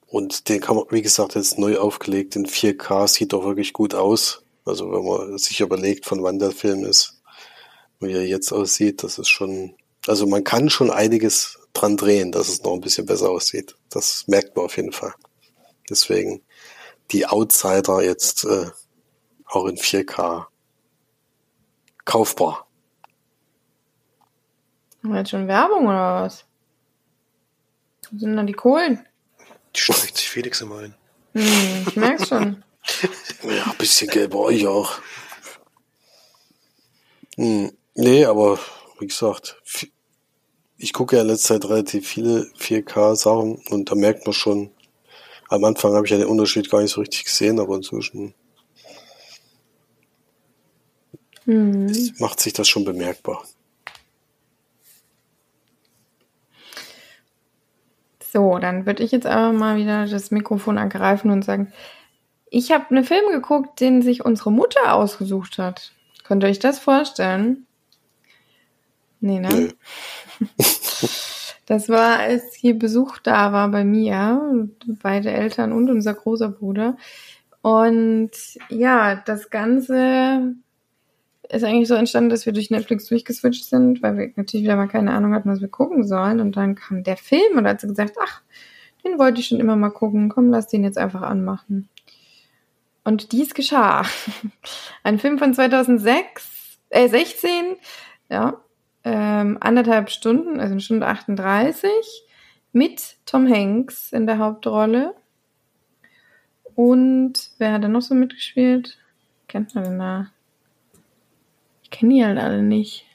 Und den kann man, wie gesagt, jetzt neu aufgelegt in 4K. Sieht doch wirklich gut aus. Also wenn man sich überlegt, von wann der Film ist, wie er jetzt aussieht, das ist schon, also man kann schon einiges dran drehen, dass es noch ein bisschen besser aussieht. Das merkt man auf jeden Fall. Deswegen die Outsider jetzt äh, auch in 4K kaufbar. Haben wir jetzt schon Werbung oder was? Wo sind dann die Kohlen? Die streckt sich Felix immer ein. Hm, ich merk's schon. ja, ein bisschen Geld bei euch auch. Hm, nee, aber wie gesagt, ich gucke ja in letzter Zeit relativ viele 4K-Sachen und da merkt man schon, am Anfang habe ich ja den Unterschied gar nicht so richtig gesehen, aber inzwischen mhm. macht sich das schon bemerkbar. So, dann würde ich jetzt aber mal wieder das Mikrofon ergreifen und sagen, ich habe einen Film geguckt, den sich unsere Mutter ausgesucht hat. Könnt ihr euch das vorstellen? Nee, ne? Nee. Das war, als hier Besuch da war bei mir, beide Eltern und unser großer Bruder. Und ja, das Ganze ist eigentlich so entstanden, dass wir durch Netflix durchgeswitcht sind, weil wir natürlich wieder mal keine Ahnung hatten, was wir gucken sollen. Und dann kam der Film und hat sie gesagt, ach, den wollte ich schon immer mal gucken. Komm, lass den jetzt einfach anmachen. Und dies geschah. Ein Film von 2006, äh, 16, ja, ähm, anderthalb Stunden, also eine Stunde 38, mit Tom Hanks in der Hauptrolle. Und wer hat da noch so mitgespielt? Kennt man denn da? Ich kenne die halt alle nicht.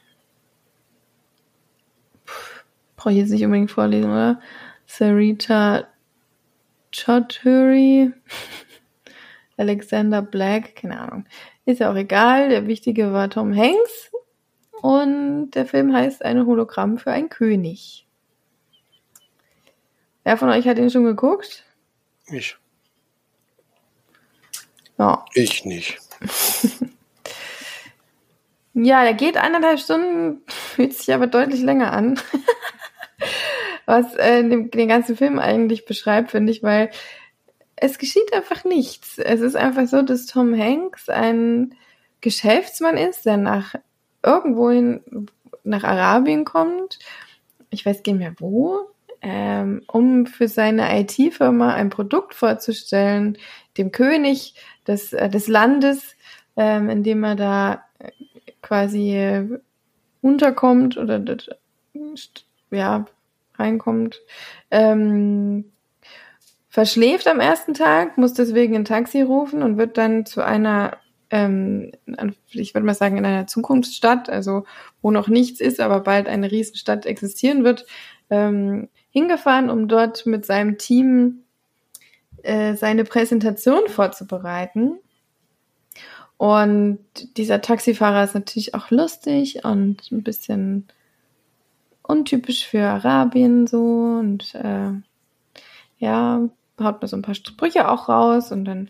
Brauche ich jetzt nicht unbedingt vorlesen, oder? Sarita Chaudhuri, Alexander Black, keine Ahnung. Ist ja auch egal. Der Wichtige war Tom Hanks und der Film heißt Eine Hologramm für einen König. Wer von euch hat den schon geguckt? Ich. Ja. Ich nicht. ja, der geht eineinhalb Stunden, fühlt sich aber deutlich länger an. Was äh, den, den ganzen Film eigentlich beschreibt, finde ich, weil es geschieht einfach nichts. Es ist einfach so, dass Tom Hanks ein Geschäftsmann ist, der nach irgendwohin nach Arabien kommt. Ich weiß gar nicht mehr wo. ähm, um für seine IT-Firma ein Produkt vorzustellen, dem König des, äh, des Landes, ähm, in dem er da äh, quasi äh, unterkommt oder ja, reinkommt, ähm, verschläft am ersten Tag, muss deswegen ein Taxi rufen und wird dann zu einer, ähm, ich würde mal sagen, in einer Zukunftsstadt, also wo noch nichts ist, aber bald eine Riesenstadt existieren wird, ähm, hingefahren, um dort mit seinem Team äh, seine Präsentation vorzubereiten. Und dieser Taxifahrer ist natürlich auch lustig und ein bisschen untypisch für Arabien so und äh, ja, haut mir so ein paar Sprüche auch raus und dann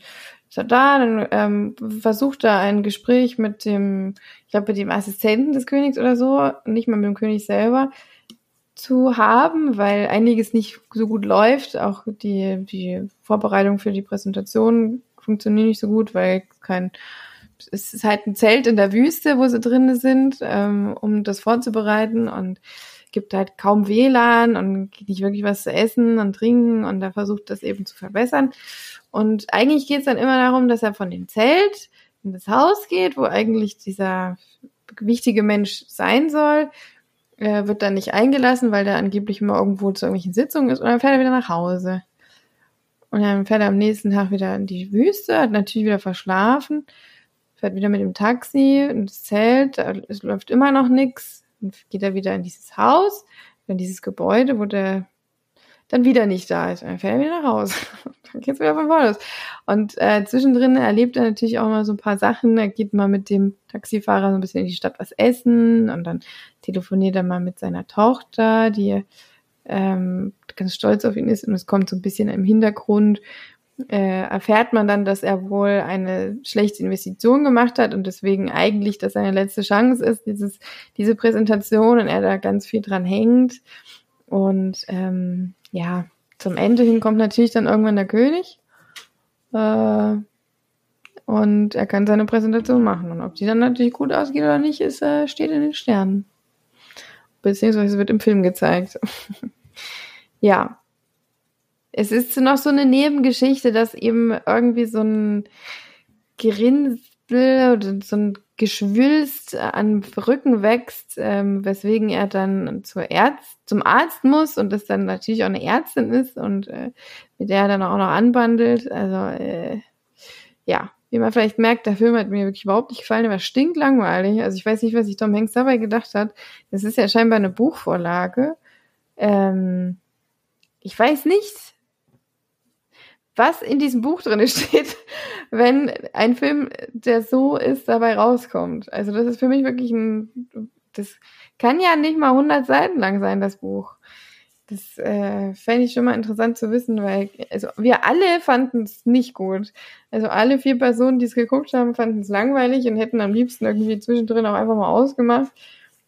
ist er da, dann ähm, versucht er ein Gespräch mit dem, ich glaube, mit dem Assistenten des Königs oder so, nicht mal mit dem König selber zu haben, weil einiges nicht so gut läuft. Auch die, die Vorbereitung für die Präsentation funktioniert nicht so gut, weil kein, es ist halt ein Zelt in der Wüste, wo sie drin sind, ähm, um das vorzubereiten und gibt halt kaum WLAN und nicht wirklich was zu essen und trinken und er versucht das eben zu verbessern. Und eigentlich geht es dann immer darum, dass er von dem Zelt in das Haus geht, wo eigentlich dieser wichtige Mensch sein soll, er wird dann nicht eingelassen, weil der angeblich immer irgendwo zu irgendwelchen Sitzungen ist und dann fährt er wieder nach Hause. Und dann fährt er am nächsten Tag wieder in die Wüste, hat natürlich wieder verschlafen, fährt wieder mit dem Taxi ins Zelt, es läuft immer noch nichts dann geht er wieder in dieses Haus, in dieses Gebäude, wo der dann wieder nicht da ist. Dann fährt er wieder nach Hause. dann geht's wieder von vorne los. Und äh, zwischendrin erlebt er natürlich auch mal so ein paar Sachen. Er geht mal mit dem Taxifahrer so ein bisschen in die Stadt was essen und dann telefoniert er mal mit seiner Tochter, die ähm, ganz stolz auf ihn ist und es kommt so ein bisschen im Hintergrund äh, erfährt man dann, dass er wohl eine schlechte Investition gemacht hat und deswegen eigentlich das seine letzte Chance ist, dieses, diese Präsentation und er da ganz viel dran hängt. Und ähm, ja, zum Ende hin kommt natürlich dann irgendwann der König. Äh, und er kann seine Präsentation machen. Und ob die dann natürlich gut ausgeht oder nicht, ist, äh, steht in den Sternen. Beziehungsweise wird im Film gezeigt. ja, es ist noch so eine Nebengeschichte, dass eben irgendwie so ein Gerinnsel oder so ein Geschwülst an Rücken wächst, ähm, weswegen er dann zur Ärzt, zum Arzt muss und das dann natürlich auch eine Ärztin ist und äh, mit der er dann auch noch anbandelt. Also äh, ja, wie man vielleicht merkt, der Film hat mir wirklich überhaupt nicht gefallen, der war stinklangweilig. Also ich weiß nicht, was sich Tom Hanks dabei gedacht hat. Das ist ja scheinbar eine Buchvorlage. Ähm, ich weiß nicht, was in diesem Buch drin steht, wenn ein Film, der so ist, dabei rauskommt. Also das ist für mich wirklich ein, das kann ja nicht mal 100 Seiten lang sein, das Buch. Das äh, fände ich schon mal interessant zu wissen, weil also wir alle fanden es nicht gut. Also alle vier Personen, die es geguckt haben, fanden es langweilig und hätten am liebsten irgendwie zwischendrin auch einfach mal ausgemacht.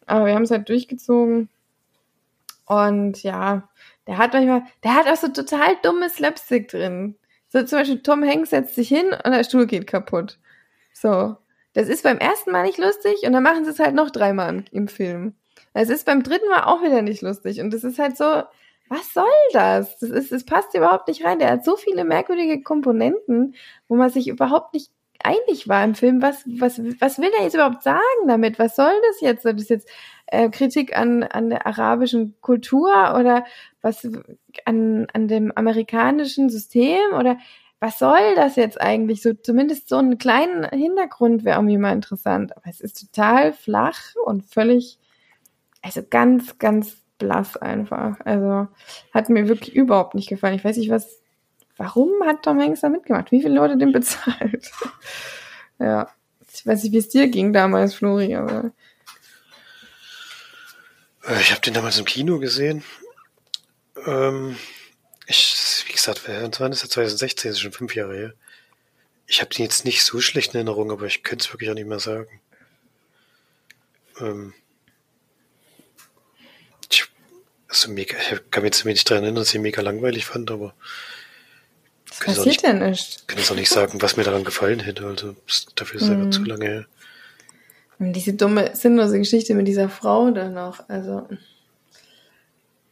Aber wir haben es halt durchgezogen. Und ja, der hat manchmal, der hat auch so total dummes Slapstick drin. So zum Beispiel Tom Hanks setzt sich hin und der Stuhl geht kaputt. So. Das ist beim ersten Mal nicht lustig und dann machen sie es halt noch dreimal im, im Film. Es ist beim dritten Mal auch wieder nicht lustig und das ist halt so, was soll das? Das ist, das passt überhaupt nicht rein. Der hat so viele merkwürdige Komponenten, wo man sich überhaupt nicht einig war im Film. Was, was, was will er jetzt überhaupt sagen damit? Was soll das jetzt? Soll das jetzt äh, Kritik an, an der arabischen Kultur oder was an, an dem amerikanischen System oder was soll das jetzt eigentlich? So zumindest so einen kleinen Hintergrund wäre irgendwie mal interessant. Aber es ist total flach und völlig, also ganz, ganz blass einfach. Also hat mir wirklich überhaupt nicht gefallen. Ich weiß nicht, was, warum hat Tom Hanks da mitgemacht? Wie viele Leute den bezahlt? ja, ich weiß nicht, wie es dir ging damals, Flori, aber äh, ich habe den damals im Kino gesehen. Ähm, ich, wie gesagt, wann ist der 2016? Das ist schon fünf Jahre her. Ich habe den jetzt nicht so schlecht in Erinnerung, aber ich könnte es wirklich auch nicht mehr sagen. Ähm, ich, also mega, ich kann mich jetzt nicht daran erinnern, dass ich ihn mega langweilig fand, aber was passiert nicht, denn nicht? Ich kann jetzt auch nicht sagen, was mir daran gefallen hätte. Also dafür ist es mm. zu lange her. Und diese dumme, sinnlose Geschichte mit dieser Frau dann noch. Also.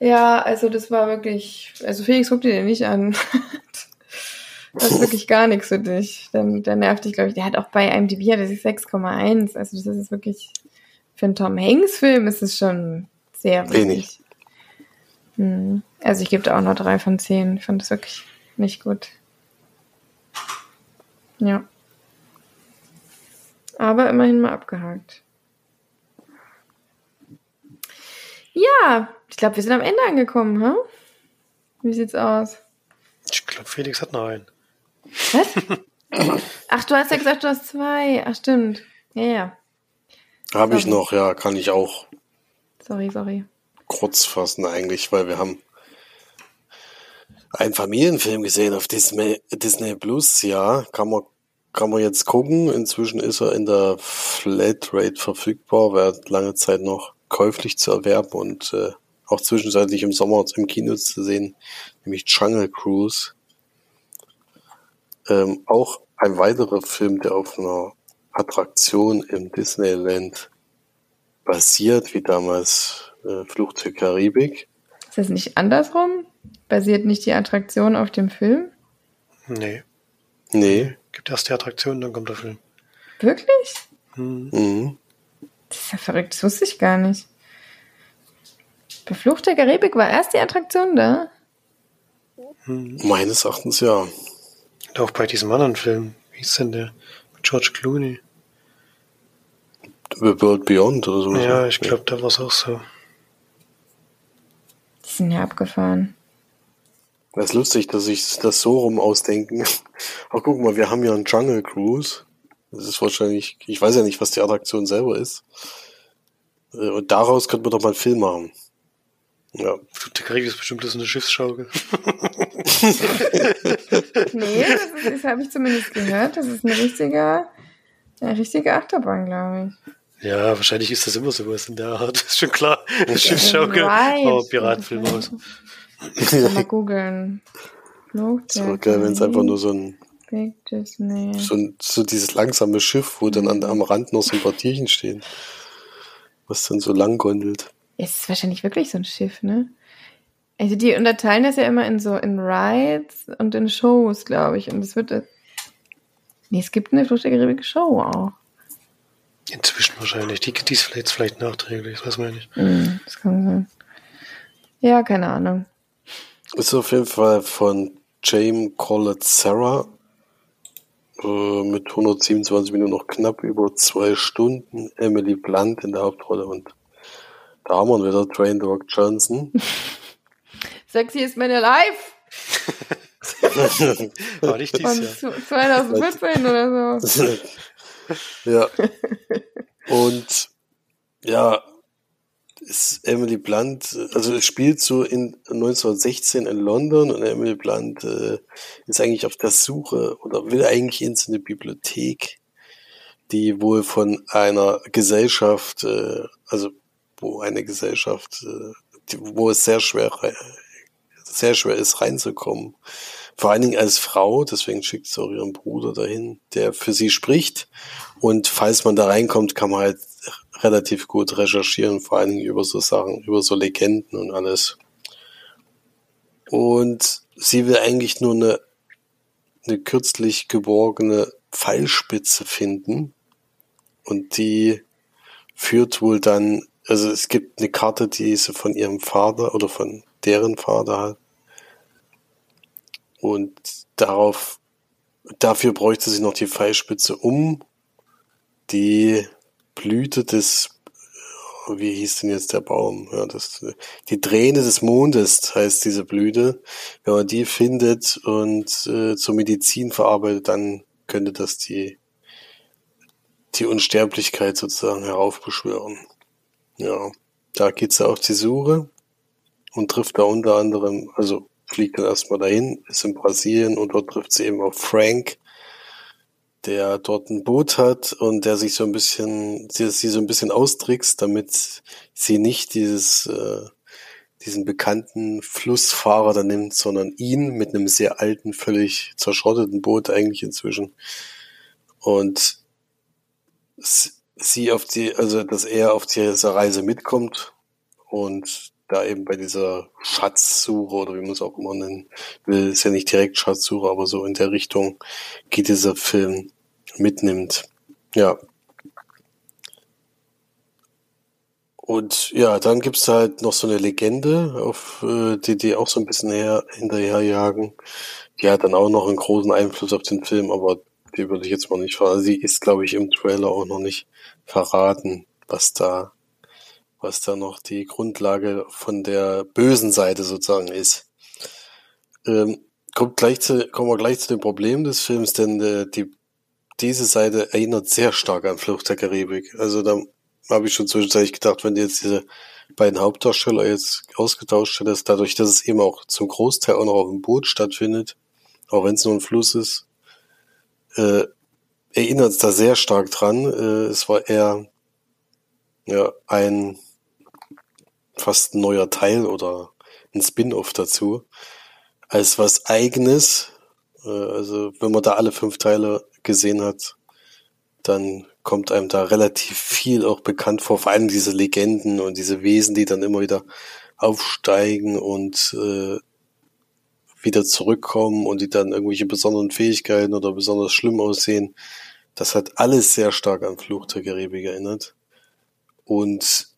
Ja, also das war wirklich, also Felix guck dir den nicht an. das ist wirklich gar nichts für dich. Dann, der nervt dich, glaube ich. Der hat auch bei IMDb hat er sich 6,1. Also das ist wirklich, für einen Tom Hanks Film ist es schon sehr Wenig. Hm. Also ich gebe da auch nur drei von zehn. Ich fand das wirklich nicht gut. Ja. Aber immerhin mal abgehakt. Ja, ich glaube, wir sind am Ende angekommen, hm? Wie sieht's aus? Ich glaube, Felix hat noch einen. Was? Ach, du hast ja gesagt, du hast zwei. Ach, stimmt. Ja, ja. Habe ich noch, ja, kann ich auch Sorry, sorry. kurz fassen eigentlich, weil wir haben einen Familienfilm gesehen auf Disney, Disney Plus, ja, kann man, kann man jetzt gucken. Inzwischen ist er in der Flatrate verfügbar, war lange Zeit noch käuflich zu erwerben und äh, auch zwischenzeitlich im Sommer im Kino zu sehen, nämlich Jungle Cruise. Ähm, auch ein weiterer Film, der auf einer Attraktion im Disneyland basiert, wie damals äh, Flucht zur Karibik. Ist das nicht andersrum? Basiert nicht die Attraktion auf dem Film? Nee. Nee. Gibt erst die Attraktion, dann kommt der Film. Wirklich? Hm. Mhm. Das ist ja verrückt, das wusste ich gar nicht. Bei Flucht der Karibik war erst die Attraktion da? Hm. Meines Erachtens ja. Und auch bei diesem anderen Film. Wie ist denn der? Mit George Clooney. The World Beyond oder so. Ja, ich glaube, da war es auch so. Die sind ja abgefahren. Das ist lustig, dass sich das so rum ausdenken. Aber guck mal, wir haben ja einen Jungle Cruise. Das ist wahrscheinlich, ich weiß ja nicht, was die Attraktion selber ist. Äh, Und daraus könnte man doch mal einen Film machen. Ja. Der Karibik ist bestimmt bloß eine Schiffsschaukel. Nee, das, ist- das habe ich zumindest gehört. Das ist eine richtige, eine richtige Achterbahn, glaube ich. Ja, wahrscheinlich ist das immer sowas in der Art. ist schon klar. Schiffsschaukel. Right. Aber Piratenfilm aus. Mal googeln. Das wäre geil, wenn es einfach nur so ein, so ein, so dieses langsame Schiff, wo dann an, am Rand noch so ein paar Tierchen stehen. Was dann so lang gondelt. Es ist wahrscheinlich wirklich so ein Schiff, ne? Also die unterteilen das ja immer in so in Rides und in Shows, glaube ich. Und es wird. Nee, es gibt eine Flucht der Karibik Show auch. Inzwischen wahrscheinlich. Die, die ist vielleicht, vielleicht nachträglich, das weiß man nicht. Hm, das kann sein. Ja, keine Ahnung. Ist auf jeden Fall von James Collett Sarah äh, mit 127 Minuten noch knapp über zwei Stunden. Emily Blunt in der Hauptrolle und da haben wir wieder, The Rock Johnson. Sexy ist meine Life War nicht von dieses Jahr. zu- 2014 oder so. ja. Und ja, ist Emily Blunt, also es spielt so in 1916 in London und Emily Blunt äh, ist eigentlich auf der Suche oder will eigentlich in so eine Bibliothek, die wohl von einer Gesellschaft, äh, also wo eine Gesellschaft, äh, die, wo es sehr schwer rei- sehr schwer ist reinzukommen. Vor allen Dingen als Frau, deswegen schickt sie auch ihren Bruder dahin, der für sie spricht. Und falls man da reinkommt, kann man halt relativ gut recherchieren, vor allen Dingen über so Sachen, über so Legenden und alles. Und sie will eigentlich nur eine, eine kürzlich geborgene Pfeilspitze finden. Und die führt wohl dann, also es gibt eine Karte, die sie von ihrem Vater oder von deren Vater hat. Und darauf, dafür bräuchte sie noch die Pfeilspitze um die Blüte des, wie hieß denn jetzt der Baum? Ja, das, die Träne des Mondes heißt diese Blüte. Wenn man die findet und äh, zur Medizin verarbeitet, dann könnte das die, die Unsterblichkeit sozusagen heraufbeschwören. Ja, da geht sie auf die Suche und trifft da unter anderem, also fliegt dann erstmal dahin, ist in Brasilien und dort trifft sie eben auf Frank, der dort ein Boot hat und der sich so ein bisschen, sie, sie so ein bisschen austrickst, damit sie nicht dieses, äh, diesen bekannten Flussfahrer da nimmt, sondern ihn mit einem sehr alten, völlig zerschrotteten Boot eigentlich inzwischen. Und sie auf die, also dass er auf dieser Reise mitkommt und da eben bei dieser Schatzsuche oder wie man es auch immer nennen will, ist ja nicht direkt Schatzsuche, aber so in der Richtung geht dieser Film mitnimmt. Ja. Und ja, dann gibt's halt noch so eine Legende, auf äh, die die auch so ein bisschen her, hinterherjagen. Die hat dann auch noch einen großen Einfluss auf den Film, aber die würde ich jetzt mal nicht verraten. Sie ist, glaube ich, im Trailer auch noch nicht verraten, was da, was da noch die Grundlage von der bösen Seite sozusagen ist. Ähm, kommt gleich zu, kommen wir gleich zu dem Problem des Films, denn äh, die, diese Seite erinnert sehr stark an Flucht der Karibik. Also da habe ich schon zwischenzeitlich gedacht, wenn die jetzt diese beiden Hauptdarsteller jetzt ausgetauscht hättest, dadurch, dass es eben auch zum Großteil auch noch auf dem Boot stattfindet, auch wenn es nur ein Fluss ist, äh, erinnert es da sehr stark dran. Äh, es war eher ja, ein fast neuer Teil oder ein Spin-off dazu, als was eigenes. Äh, also wenn man da alle fünf Teile gesehen hat, dann kommt einem da relativ viel auch bekannt vor, vor allem diese Legenden und diese Wesen, die dann immer wieder aufsteigen und äh, wieder zurückkommen und die dann irgendwelche besonderen Fähigkeiten oder besonders schlimm aussehen. Das hat alles sehr stark an Fluch der Karibik erinnert. Und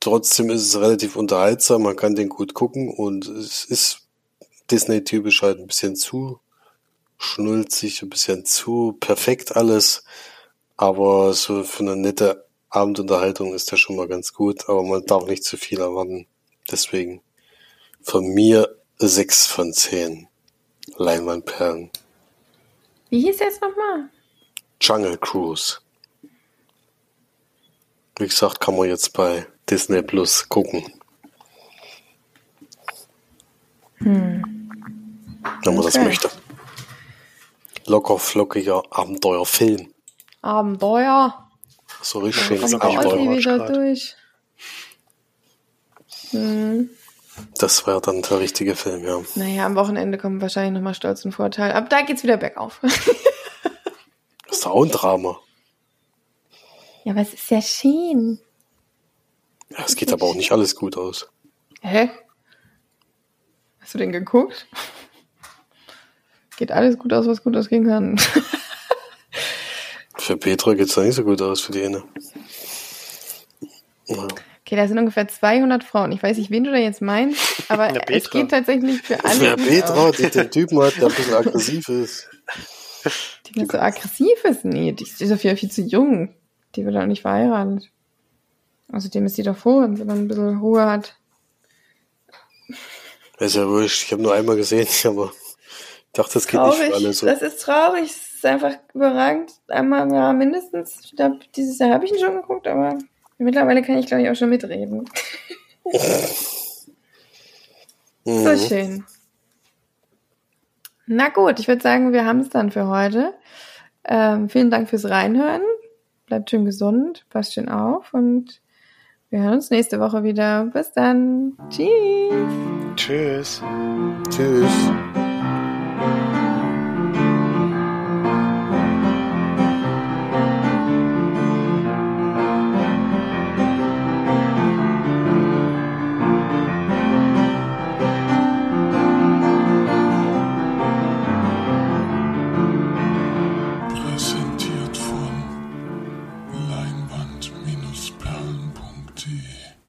trotzdem ist es relativ unterhaltsam, man kann den gut gucken und es ist Disney-typisch halt ein bisschen zu schnulzig, ein bisschen zu perfekt alles. Aber so für eine nette Abendunterhaltung ist der schon mal ganz gut, aber man darf nicht zu viel erwarten. Deswegen von mir sechs von zehn Leinwandperlen. Wie hieß jetzt nochmal? Jungle Cruise. Wie gesagt, kann man jetzt bei Disney Plus gucken. Hm. Wenn man okay. das möchte. Locker flockiger Abenteuerfilm. Abenteuer. So richtig schönes Abenteuer. durch. Hm. Das wäre dann der richtige Film, ja. Naja, am Wochenende kommen wahrscheinlich nochmal Stolz und Vorteil. Ab da geht's wieder bergauf. das ist auch ein Drama. Ja, aber es ist ja schön. Ja, es geht aber auch nicht alles gut aus. Hä? Hast du den geguckt? Geht alles gut aus, was gut ausgehen kann. für Petra geht's da nicht so gut aus, für die Inne. Ja. Okay, da sind ungefähr 200 Frauen. Ich weiß nicht, wen du da jetzt meinst, aber es geht tatsächlich für alle. Ja, Petra, die den Typen hat, der ein bisschen aggressiv ist. Die nicht so aggressiv ist? Nee, die ist ja viel, viel zu jung. Die wird auch nicht verheiratet. Außerdem ist die doch froh, wenn sie dann ein bisschen Ruhe hat. ist ja wurscht. Ich habe nur einmal gesehen, aber ich dachte, das geht traurig. nicht für alle so. Das ist traurig. Das ist einfach überragend. Einmal im Jahr mindestens. Ich glaube, dieses Jahr habe ich ihn schon geguckt, aber Mittlerweile kann ich, glaube ich, auch schon mitreden. mhm. So schön. Na gut, ich würde sagen, wir haben es dann für heute. Ähm, vielen Dank fürs Reinhören. Bleibt schön gesund, passt schön auf und wir hören uns nächste Woche wieder. Bis dann. Tschüss. Tschüss. Tschüss.